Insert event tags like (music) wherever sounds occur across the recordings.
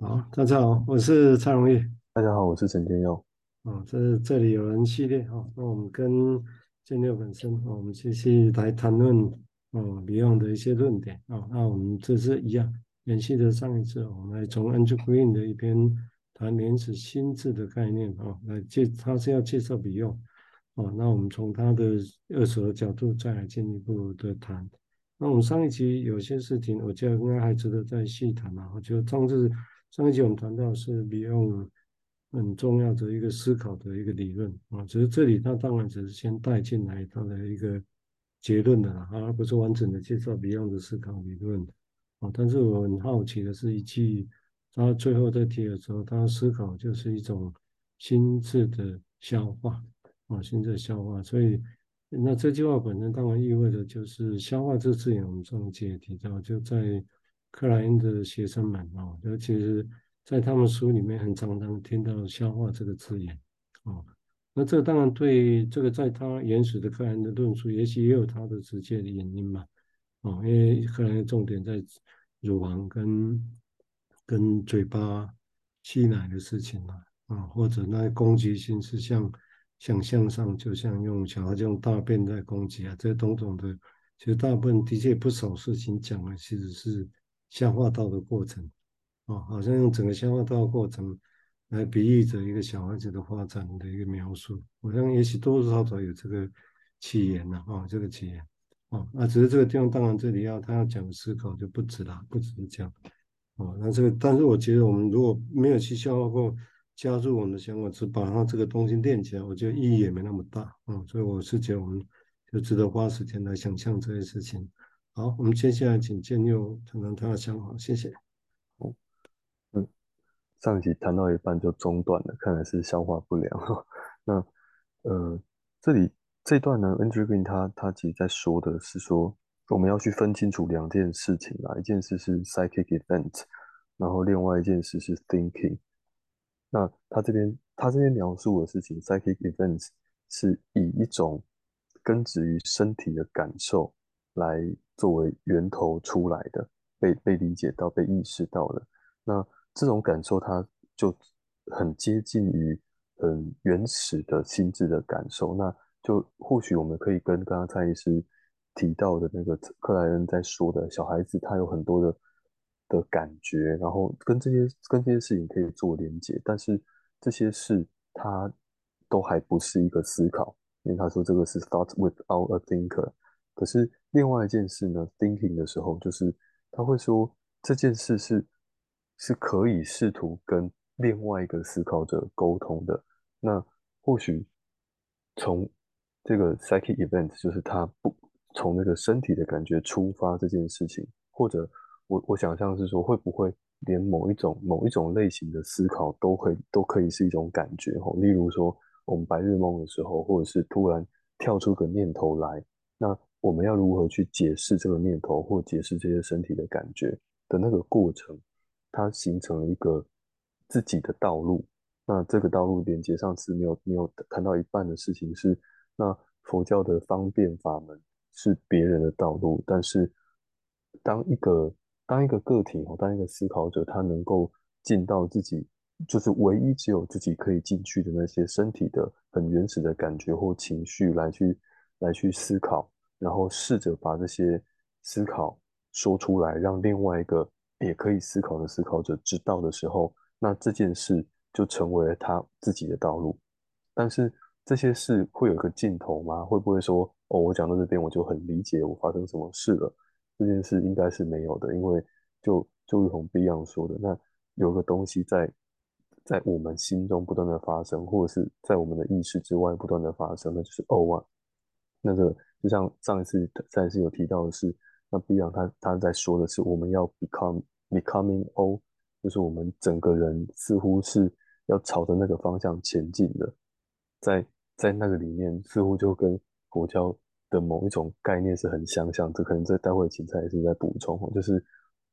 好，大家好，我是蔡荣义。大家好，我是陈天佑。啊，这这里有人系列哈，那我们跟建佑本身，我们继续来谈论哦，Beyond 的一些论点啊。那我们这次一样，延续的上一次，我们来从 Andrew Green 的一篇谈原始心智的概念啊，来介，他是要介绍 Beyond 啊。那我们从他的二手的角度再来进一步的谈。那我们上一集有些事情，我觉得应该还值得再细谈啊。我觉得上次。上一集我们谈到是 Beyond 很重要的一个思考的一个理论啊，只是这里他当然只是先带进来他的一个结论的啦，而不是完整的介绍 Beyond 的思考理论啊。但是我很好奇的是，一句他最后在提的时候，他思考就是一种心智的消化啊，心智的消化。所以那这句话本身当然意味着就是消化这字眼，我们上一集也提到，就在。克莱恩的学生们啊，尤其是在他们书里面很常常听到“消化”这个字眼啊。那这当然对这个在他原始的克莱因的论述，也许也有他的直接的原因嘛啊，因为克莱因重点在乳房跟跟嘴巴吸奶的事情嘛啊，或者那攻击性是像想象上，就像用小孩用大便在攻击啊，这些种种的，其实大部分的确不少事情讲的其实是。消化道的过程，啊，好像用整个消化道过程来比喻着一个小孩子的发展的一个描述，好像也许多多少少有这个起源了，啊，这个起源，啊，那只是这个地方，当然这里要他要讲思考就不止了，不只是这样，啊，那这个，但是我觉得我们如果没有去消化过，加入我们的想法，只把它这个东西练起来，我觉得意义也没那么大，啊，所以我是觉得我们就值得花时间来想象这些事情。好，我们接下来请建佑谈谈他的想法，谢谢。哦，嗯，上集谈到一半就中断了，看来是消化不良。那呃，这里这段呢，Andrew Green 他他其实在说的是说，我们要去分清楚两件事情啊，一件事是 psychic event，然后另外一件事是 thinking。那他这边他这边描述的事情，psychic events 是以一种根植于身体的感受。来作为源头出来的，被被理解到、被意识到的，那这种感受，它就很接近于很原始的心智的感受。那就或许我们可以跟刚刚蔡医师提到的那个克莱恩在说的小孩子，他有很多的的感觉，然后跟这些跟这些事情可以做连接，但是这些事他都还不是一个思考，因为他说这个是 thought without a thinker。可是另外一件事呢，thinking 的时候，就是他会说这件事是是可以试图跟另外一个思考者沟通的。那或许从这个 psychic event，就是他不从那个身体的感觉出发这件事情，或者我我想象是说，会不会连某一种某一种类型的思考都会都可以是一种感觉？吼，例如说我们白日梦的时候，或者是突然跳出个念头来，那。我们要如何去解释这个念头，或解释这些身体的感觉的那个过程，它形成了一个自己的道路。那这个道路连接上次没有没有谈到一半的事情是，那佛教的方便法门是别人的道路，但是当一个当一个个体哦，当一个思考者，他能够进到自己就是唯一只有自己可以进去的那些身体的很原始的感觉或情绪来去来去思考。然后试着把这些思考说出来，让另外一个也可以思考的思考者知道的时候，那这件事就成为了他自己的道路。但是这些事会有一个尽头吗？会不会说，哦，我讲到这边我就很理解我发生什么事了？这件事应该是没有的，因为就就如同 Beyond 说的，那有个东西在在我们心中不断的发生，或者是在我们的意识之外不断的发生，那就是哦啊，那个。就像上一次上一次有提到的是，那 Beyond 他他在说的是我们要 become becoming all，就是我们整个人似乎是要朝着那个方向前进的，在在那个里面似乎就跟佛教的某一种概念是很相像，这可能在待会芹菜也是在补充，就是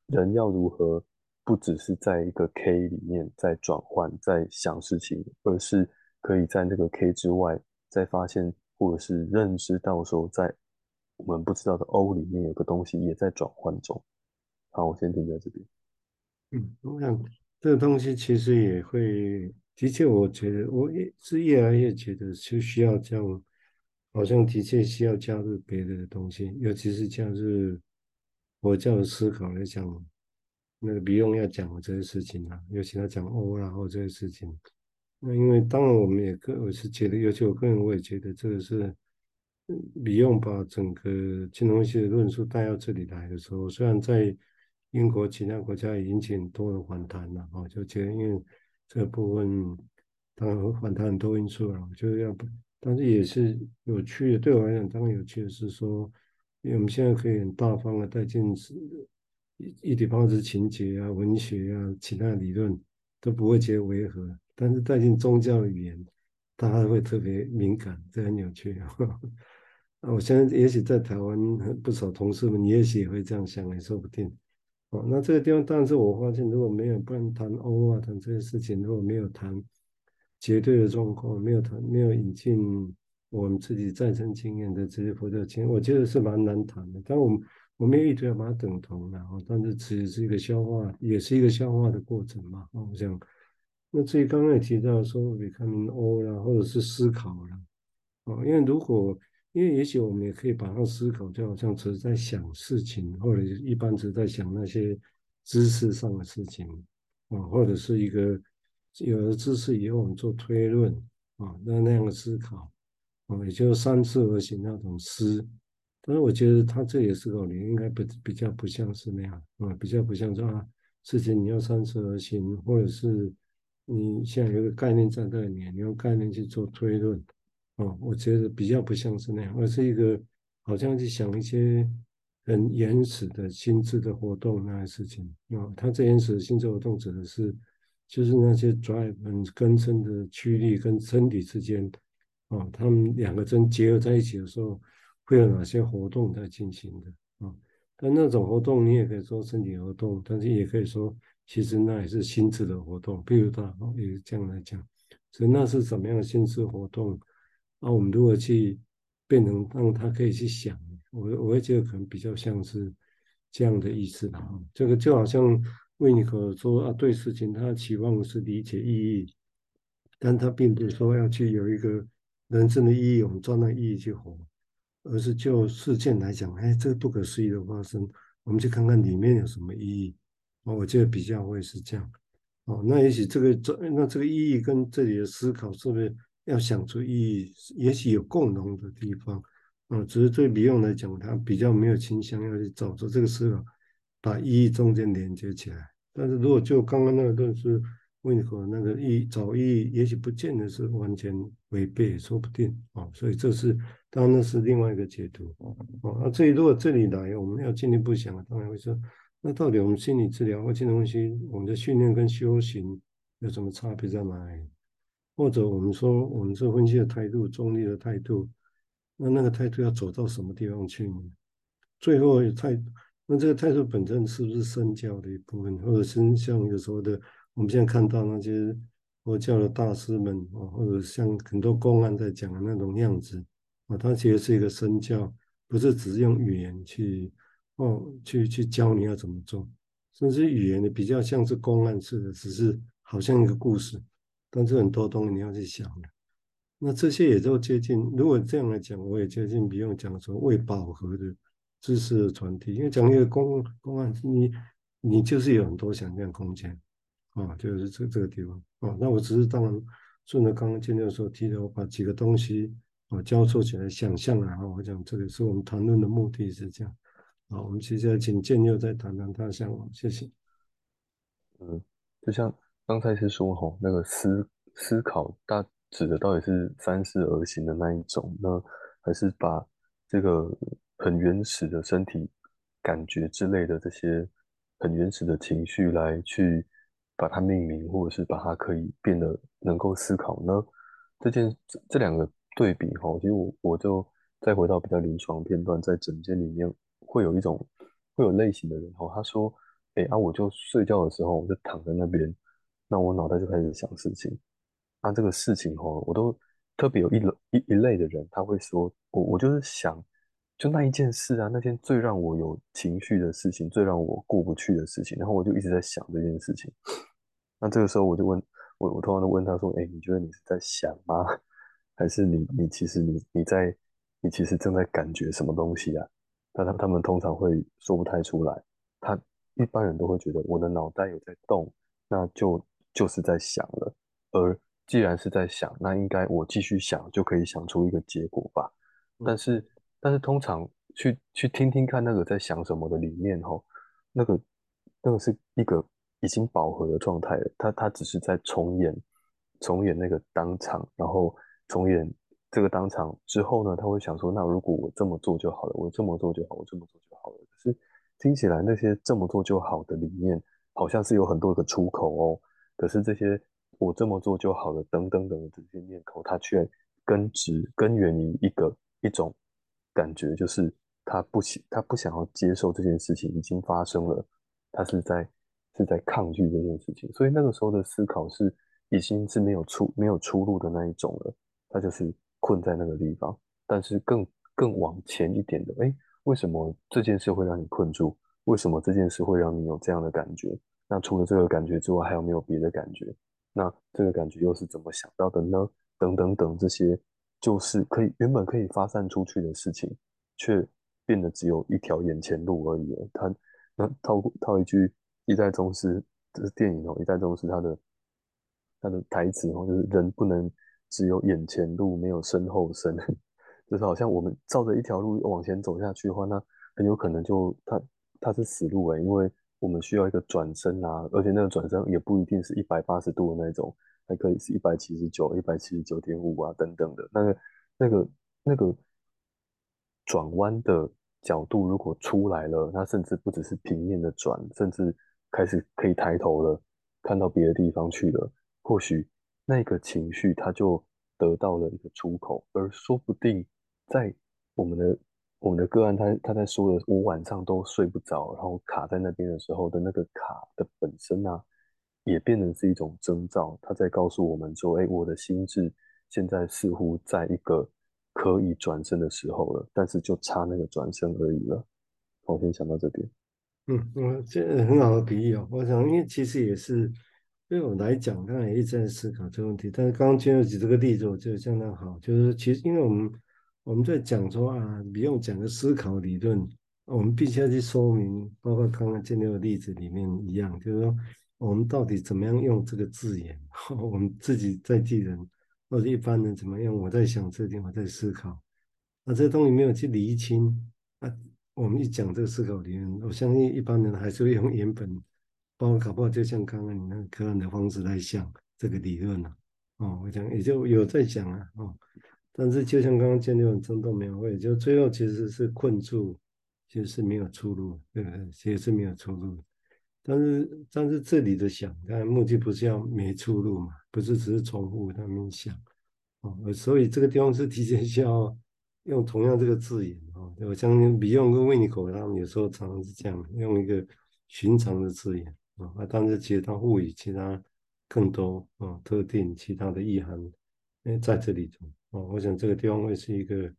人要如何不只是在一个 K 里面在转换在想事情，而是可以在那个 K 之外再发现。或者是认知到说，在我们不知道的 O 里面有个东西也在转换中。好，我先停在这边。嗯，我想这个东西其实也会，的确，我觉得我也是越来越觉得就需要这样，好像的确需要加入别的东西，尤其是加入佛教的思考来讲，那个不用要讲这些事情啊，尤其他讲 O 然后这些事情，那因为当然我们也个我是觉得，尤其我个人我也觉得这个是，不用把整个金融学的论述带到这里来的时候，虽然在。英国其他国家也引起很多的反弹了，哦，就觉得因为这部分当然反弹很多因素了，就是要，但是也是有趣的。对我来讲，当然有趣的是说，因为我们现在可以很大方的带进一一体方式情节啊、文学啊、其他理论都不会觉得违和，但是带进宗教语言，大家会特别敏感，这很有趣啊。(laughs) 我相信，也许在台湾不少同事们，也许也会这样想，也说不定。哦，那这个地方，但是我发现，如果没有不能谈欧啊，谈这些事情，如果没有谈绝对的状况，没有谈，没有引进我们自己再生经验的这些佛教经验，我觉得是蛮难谈的。但我们我们也一直要把它等同然后，但是只是一个消化，也是一个消化的过程嘛。我想，那至于刚刚也提到说，becoming all 啦，或者是思考了，哦，因为如果因为也许我们也可以把它思考，就好像只是在想事情，或者一般只是在想那些知识上的事情啊，或者是一个有了知识以后我们做推论啊，那那样的思考啊，也就三思而行那种思。但是我觉得他这也是个你，应该不比较不像是那样啊，比较不像说啊，事情你要三思而行，或者是你现在有个概念在那里，你用概念去做推论。哦，我觉得比较不像是那样，而是一个好像去想一些很原始的心智的活动那些事情。哦，他这原始的心智活动指的是，就是那些 drive 根深的驱力跟身体之间，哦，他们两个真结合在一起的时候，会有哪些活动在进行的？啊，但那种活动你也可以说身体活动，但是也可以说其实那也是心智的活动。比如他哦，也是这样来讲，所以那是怎么样的心智活动？那、啊、我们如何去变成让他可以去想，我我会觉得可能比较像是这样的意思吧。这个就好像维尼可说啊，对事情他期望是理解意义，但他并不是说要去有一个人生的意义，我们照那意义去活，而是就事件来讲，哎，这个不可思议的发生，我们去看看里面有什么意义。哦我觉得比较会是这样。哦，那也许这个这那这个意义跟这里的思考是不是？要想出意义，也许有共同的地方，啊，只是对李用来讲，他比较没有倾向要去找出这个思考，把意义中间连接起来。但是如果就刚刚那个论述，温和那个意找意义，也许不见得是完全违背，说不定啊。所以这是当然那是另外一个解读哦。那至于如果这里来，我们要进一步想，当然会说，那到底我们心理治疗或这东西，我们的训练跟修行有什么差别在哪里？或者我们说，我们这分析的态度，中立的态度，那那个态度要走到什么地方去呢？最后态，那这个态度本身是不是身教的一部分，或者是像有时候的，我们现在看到那些佛教的大师们啊，或者像很多公案在讲的那种样子啊，它其实是一个身教，不是只是用语言去哦去去教你要怎么做，甚至语言的比较像是公案似的，只是好像一个故事。但是很多东西你要去想的，那这些也都接近。如果这样来讲，我也接近不用讲说未饱和的知识的传递，因为讲一个公公案，你你就是有很多想象空间啊，就是这这个地方啊。那我只是当然顺着刚刚建六所提的，我把几个东西啊交错起来想象啊。我讲这个是我们谈论的目的是这样。好，我们接下来请建佑再谈谈他的想法，谢谢。嗯，就像。刚才是说吼，那个思思考大指的到底是三思而行的那一种呢，还是把这个很原始的身体感觉之类的这些很原始的情绪来去把它命名，或者是把它可以变得能够思考呢？这件这这两个对比吼，其实我我就再回到比较临床片段，在诊间里面会有一种会有类型的人吼，他说，哎啊，我就睡觉的时候我就躺在那边。那我脑袋就开始想事情，那这个事情哦，我都特别有一一一类的人，他会说，我我就是想，就那一件事啊，那件最让我有情绪的事情，最让我过不去的事情，然后我就一直在想这件事情。那这个时候我就问我，我通常都问他说：“哎，你觉得你是在想吗？(laughs) 还是你你其实你你在你其实正在感觉什么东西啊？”但他他们通常会说不太出来。他一般人都会觉得我的脑袋有在动，那就就是在想了。而既然是在想，那应该我继续想就可以想出一个结果吧。但是但是通常去去听听看那个在想什么的里面吼，那个那个是一个。已经饱和的状态了，他他只是在重演，重演那个当场，然后重演这个当场之后呢，他会想说，那如果我这么做就好了，我这么做就好，我这么做就好了。可是听起来那些这么做就好的里面，好像是有很多个出口哦。可是这些我这么做就好了等等等的这些念头，它却根植根源于一个一种感觉，就是他不想他不想要接受这件事情已经发生了，他是在。是在抗拒这件事情，所以那个时候的思考是已经是没有出没有出路的那一种了，他就是困在那个地方。但是更更往前一点的，哎，为什么这件事会让你困住？为什么这件事会让你有这样的感觉？那除了这个感觉之外，还有没有别的感觉？那这个感觉又是怎么想到的呢？等等等，这些就是可以原本可以发散出去的事情，却变得只有一条眼前路而已了。他那套套一句。一代宗师这是电影哦，一代宗师他的他的台词哦，就是人不能只有眼前路，没有身后身，(laughs) 就是好像我们照着一条路往前走下去的话，那很有可能就它它是死路诶，因为我们需要一个转身啊，而且那个转身也不一定是一百八十度的那种，还可以是一百七十九、一百七十九点五啊等等的，那个那个那个转弯的角度如果出来了，那甚至不只是平面的转，甚至开始可以抬头了，看到别的地方去了。或许那个情绪它就得到了一个出口，而说不定在我们的我们的个案他，他在说的，我晚上都睡不着，然后卡在那边的时候的那个卡的本身啊，也变成是一种征兆。他在告诉我们说，哎，我的心智现在似乎在一个可以转身的时候了，但是就差那个转身而已了。我先想到这边。嗯，我这很好的比喻哦。我想，因为其实也是对我来讲，刚才也一直在思考这个问题。但是刚刚金友举这个例子，我觉得相当好。就是其实，因为我们我们在讲说啊，不用讲个思考理论，我们必须要去说明，包括刚刚金友的例子里面一样，就是说我们到底怎么样用这个字眼，(laughs) 我们自己在地人或者一般人怎么样？我在想这点，我在思考，那这东西没有去厘清啊。我们一讲这个思考理论，我相信一般人还是会用原本，包括搞不好就像刚刚你那个个案的方式来想这个理论了、哦，我讲也就有在讲啊。哦，但是就像刚刚建立很生动描绘，就最后其实是困住，其实是没有出路，对不对？其实是没有出路。但是但是这里的想，当然目的不是要没出路嘛，不是只是重复他们想。哦，所以这个地方是提前需要。用同样这个字眼啊，我相信比用跟维尼口他们有时候常常是这样，用一个寻常的字眼啊，但是其实它赋予其他更多啊特定其他的意涵，在这里头啊，我想这个地方会是一个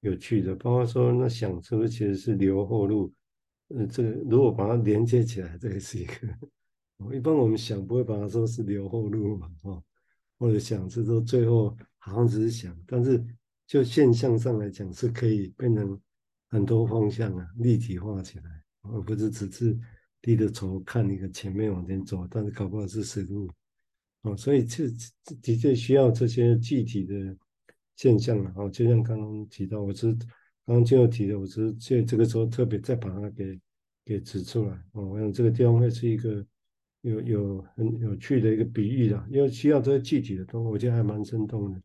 有趣的，包括说那想是不是其实是留后路，呃，这个如果把它连接起来，这个是一个，一般我们想不会把它说是留后路嘛，啊，或者想是说最后好像只是想，但是。就现象上来讲，是可以变成很多方向啊，立体化起来，而不是只是低着头看一个前面往前走，但是搞不好是死路哦。所以这的确需要这些具体的现象了，哦。就像刚刚提到，我是刚刚就提的，我是这这个时候特别再把它给给指出来哦。我想这个地方会是一个有有很有趣的一个比喻的，因为需要这些具体的东西，我觉得还蛮生动的，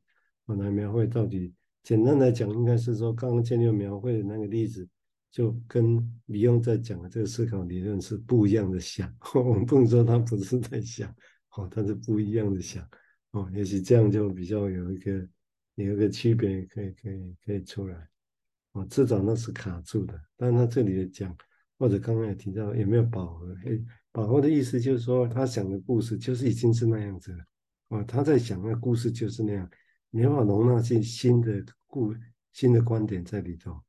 我来描绘到底。简单来讲，应该是说，刚刚建立描绘的那个例子，就跟李用在讲的这个思考理论是不一样的想。(laughs) 我们不能说他不是在想，哦，他是不一样的想，哦，也许这样就比较有一个有一个区别，可以可以可以出来。哦，至少那是卡住的。但他这里的讲，或者刚刚也提到有没有饱和？诶，饱和的意思就是说，他想的故事就是已经是那样子了。哦，他在想的故事就是那样。没法容纳进新的故新的观点在里头，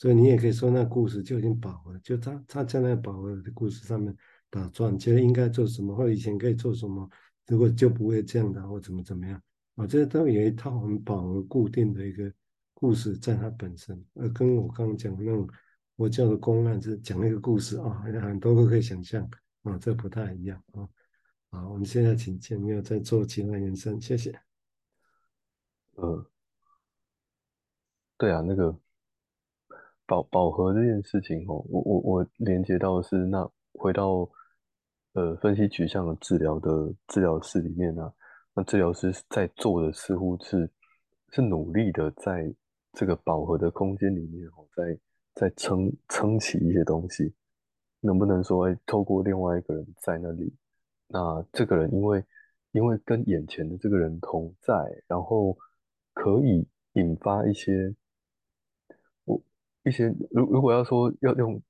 所以你也可以说那故事就已经饱和，就他他在那饱和的故事上面，打转，觉得应该做什么，或者以前可以做什么，如果就不会这样的，或怎么怎么样啊，这都有一套很饱和固定的一个故事在它本身，而跟我刚刚讲的那种佛教的公案是讲一个故事啊，很多都可以想象啊，这不太一样啊。好，我们现在请建没有再做其他延伸，谢谢。呃，对啊，那个饱饱和这件事情哦，我我我连接到是那回到呃分析取向的治疗的治疗室里面呢、啊，那治疗师在做的似乎是是努力的在这个饱和的空间里面哦，在在撑撑起一些东西，能不能说哎，透过另外一个人在那里，那这个人因为因为跟眼前的这个人同在，然后。可以引发一些，一些如如果要说要用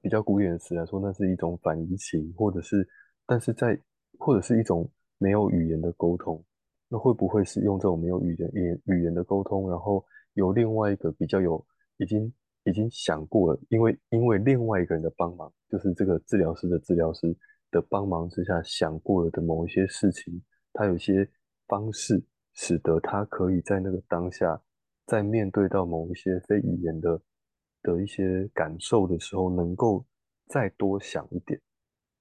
比较古典的词来说，那是一种反移情，或者是，但是在或者是一种没有语言的沟通，那会不会是用这种没有语言语语言的沟通，然后有另外一个比较有已经已经想过了，因为因为另外一个人的帮忙，就是这个治疗师的治疗师的帮忙之下想过了的某一些事情，他有些方式。使得他可以在那个当下，在面对到某一些非语言的的一些感受的时候，能够再多想一点，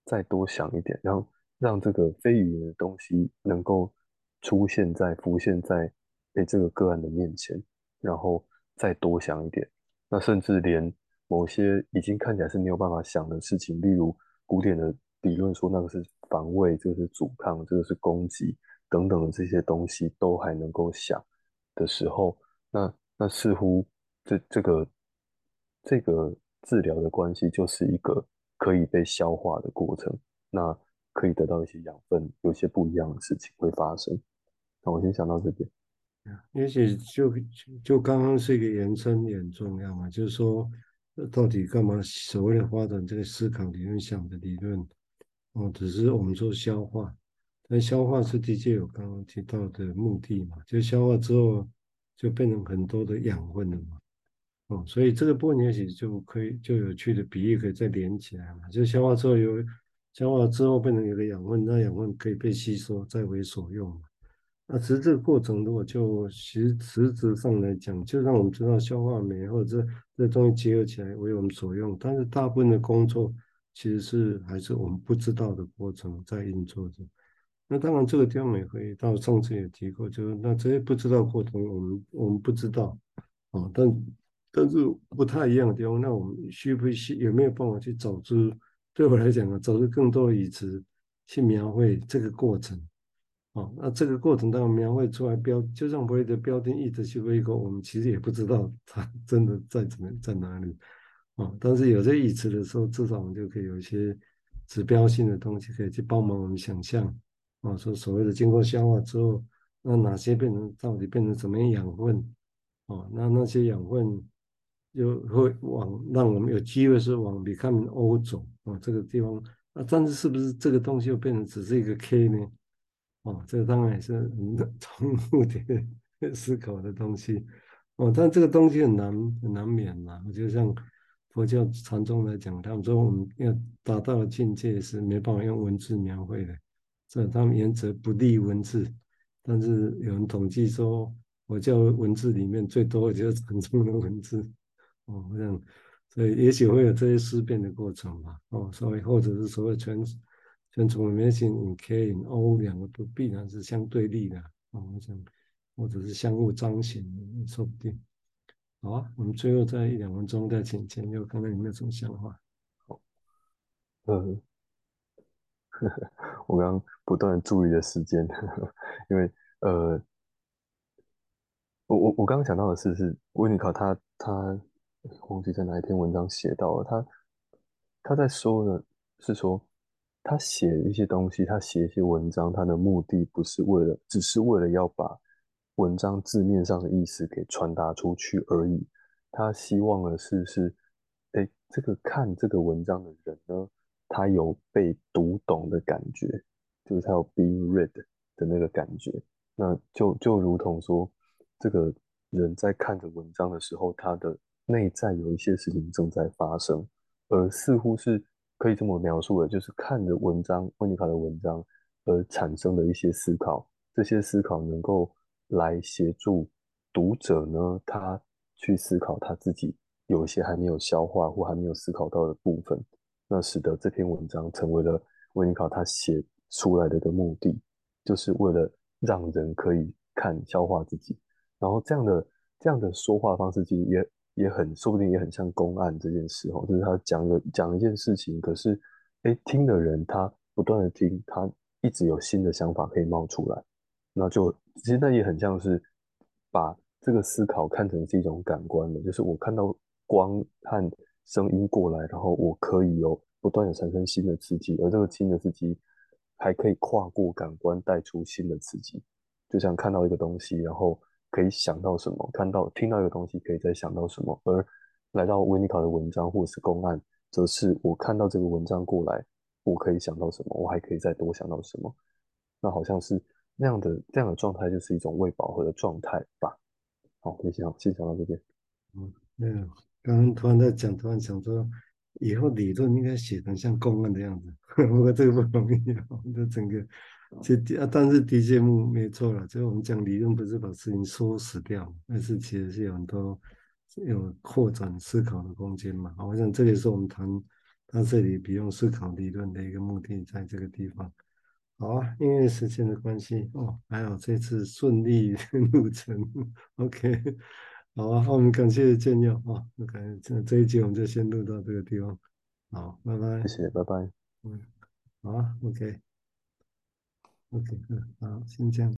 再多想一点，然后让这个非语言的东西能够出现在、浮现在诶这个个案的面前，然后再多想一点。那甚至连某些已经看起来是没有办法想的事情，例如古典的理论说那个是防卫，这个是阻抗，这个是攻击。等等的这些东西都还能够想的时候，那那似乎这这个这个治疗的关系就是一个可以被消化的过程，那可以得到一些养分，有些不一样的事情会发生。那我先想到这边，也许就就刚刚是一个延伸也很重要嘛，就是说到底干嘛所谓的发展这个思考理论想的理论，哦，只是我们说消化。但消化是的确有刚刚提到的目的嘛，就消化之后就变成很多的养分了嘛，哦，所以这个部分也许就可以就有趣的比喻可以再连起来嘛，就消化之后有消化之后变成有个养分，那养分可以被吸收再为所用嘛。那其实这个过程如果就实实质上来讲，就让我们知道消化酶或者这这东西结合起来为我们所用，但是大部分的工作其实是还是我们不知道的过程在运作着。那当然，这个地方也可以到上次也提过，就是那这些不知道过程，我们我们不知道啊，但但是不太一样的地方，那我们需不需有没有办法去找出？对我来讲啊，找出更多的语词去描绘这个过程啊。那这个过程当中描绘出来标，就像所谓的标定一直去为一个，我们其实也不知道它真的在怎么在哪里啊。但是有这语词的时候，至少我们就可以有一些指标性的东西可以去帮忙我们想象。啊，说所谓的经过消化之后，那哪些变成到底变成什么样养分？哦，那那些养分就会往让我们有机会是往 becoming O 走啊，这个地方啊，但是是不是这个东西又变成只是一个 K 呢？哦，这个当然也是很从目的思考的东西哦，但这个东西很难很难免嘛。就像佛教禅宗来讲，他们说我们要达到的境界是没办法用文字描绘的。这他们原则不立文字，但是有人统计说，佛教文字里面最多的就是禅宗的文字，哦，这样，所以也许会有这些思辨的过程吧，哦，所以或者是所谓全全从里面性 in K in O 两个都必然是相对立的，哦，我想或者是相互彰显，说不定。好啊，我们最后在一两分钟再请建佑，看看有没有什么想法。好，嗯。(laughs) 我刚刚不断注意的时间，因为呃，我我我刚刚想到的是，是温尼考他他忘记在哪一篇文章写到了，他他在说的是说，他写一些东西，他写一些文章，他的目的不是为了，只是为了要把文章字面上的意思给传达出去而已。他希望的是是，哎，这个看这个文章的人呢，他有被读懂的感觉，就是他有 being read 的那个感觉。那就就如同说，这个人在看着文章的时候，他的内在有一些事情正在发生，而似乎是，可以这么描述的，就是看着文章，温尼卡的文章而产生的一些思考，这些思考能够来协助读者呢，他去思考他自己有一些还没有消化或还没有思考到的部分，那使得这篇文章成为了温尼卡他写出来的一个目的，就是为了让人可以看消化自己，然后这样的这样的说话方式其实也。也很说不定也很像公案这件事哦，就是他讲了讲一件事情，可是哎，听的人他不断的听，他一直有新的想法可以冒出来，那就其实那也很像是把这个思考看成是一种感官的，就是我看到光和声音过来，然后我可以有不断的产生新的刺激，而这个新的刺激还可以跨过感官带出新的刺激，就像看到一个东西，然后。可以想到什么？看到、听到一个东西，可以再想到什么？而来到维尼考的文章或者是公案，则是我看到这个文章过来，我可以想到什么？我还可以再多想到什么？那好像是那样的这样的状态，就是一种未饱和的状态吧。好，先讲先讲到这边。嗯，没有，刚刚突然在讲，突然想说，以后理论应该写成像公案的样子，(laughs) 不过这个不容易啊，这整个。这啊，但是的节目没错了。所以我们讲理论，不是把事情说死掉，而是其实是有很多有扩展思考的空间嘛。好，我想这也是我们谈他这里不用思考理论的一个目的，在这个地方。好啊，因为时间的关系哦，还好这次顺利 (laughs) 入程。OK，(laughs) 好啊，我们感谢建佑啊。OK，这这一集我们就先录到这个地方。好，拜拜。谢谢，拜拜。嗯，好啊，OK。OK，嗯，好，先这样。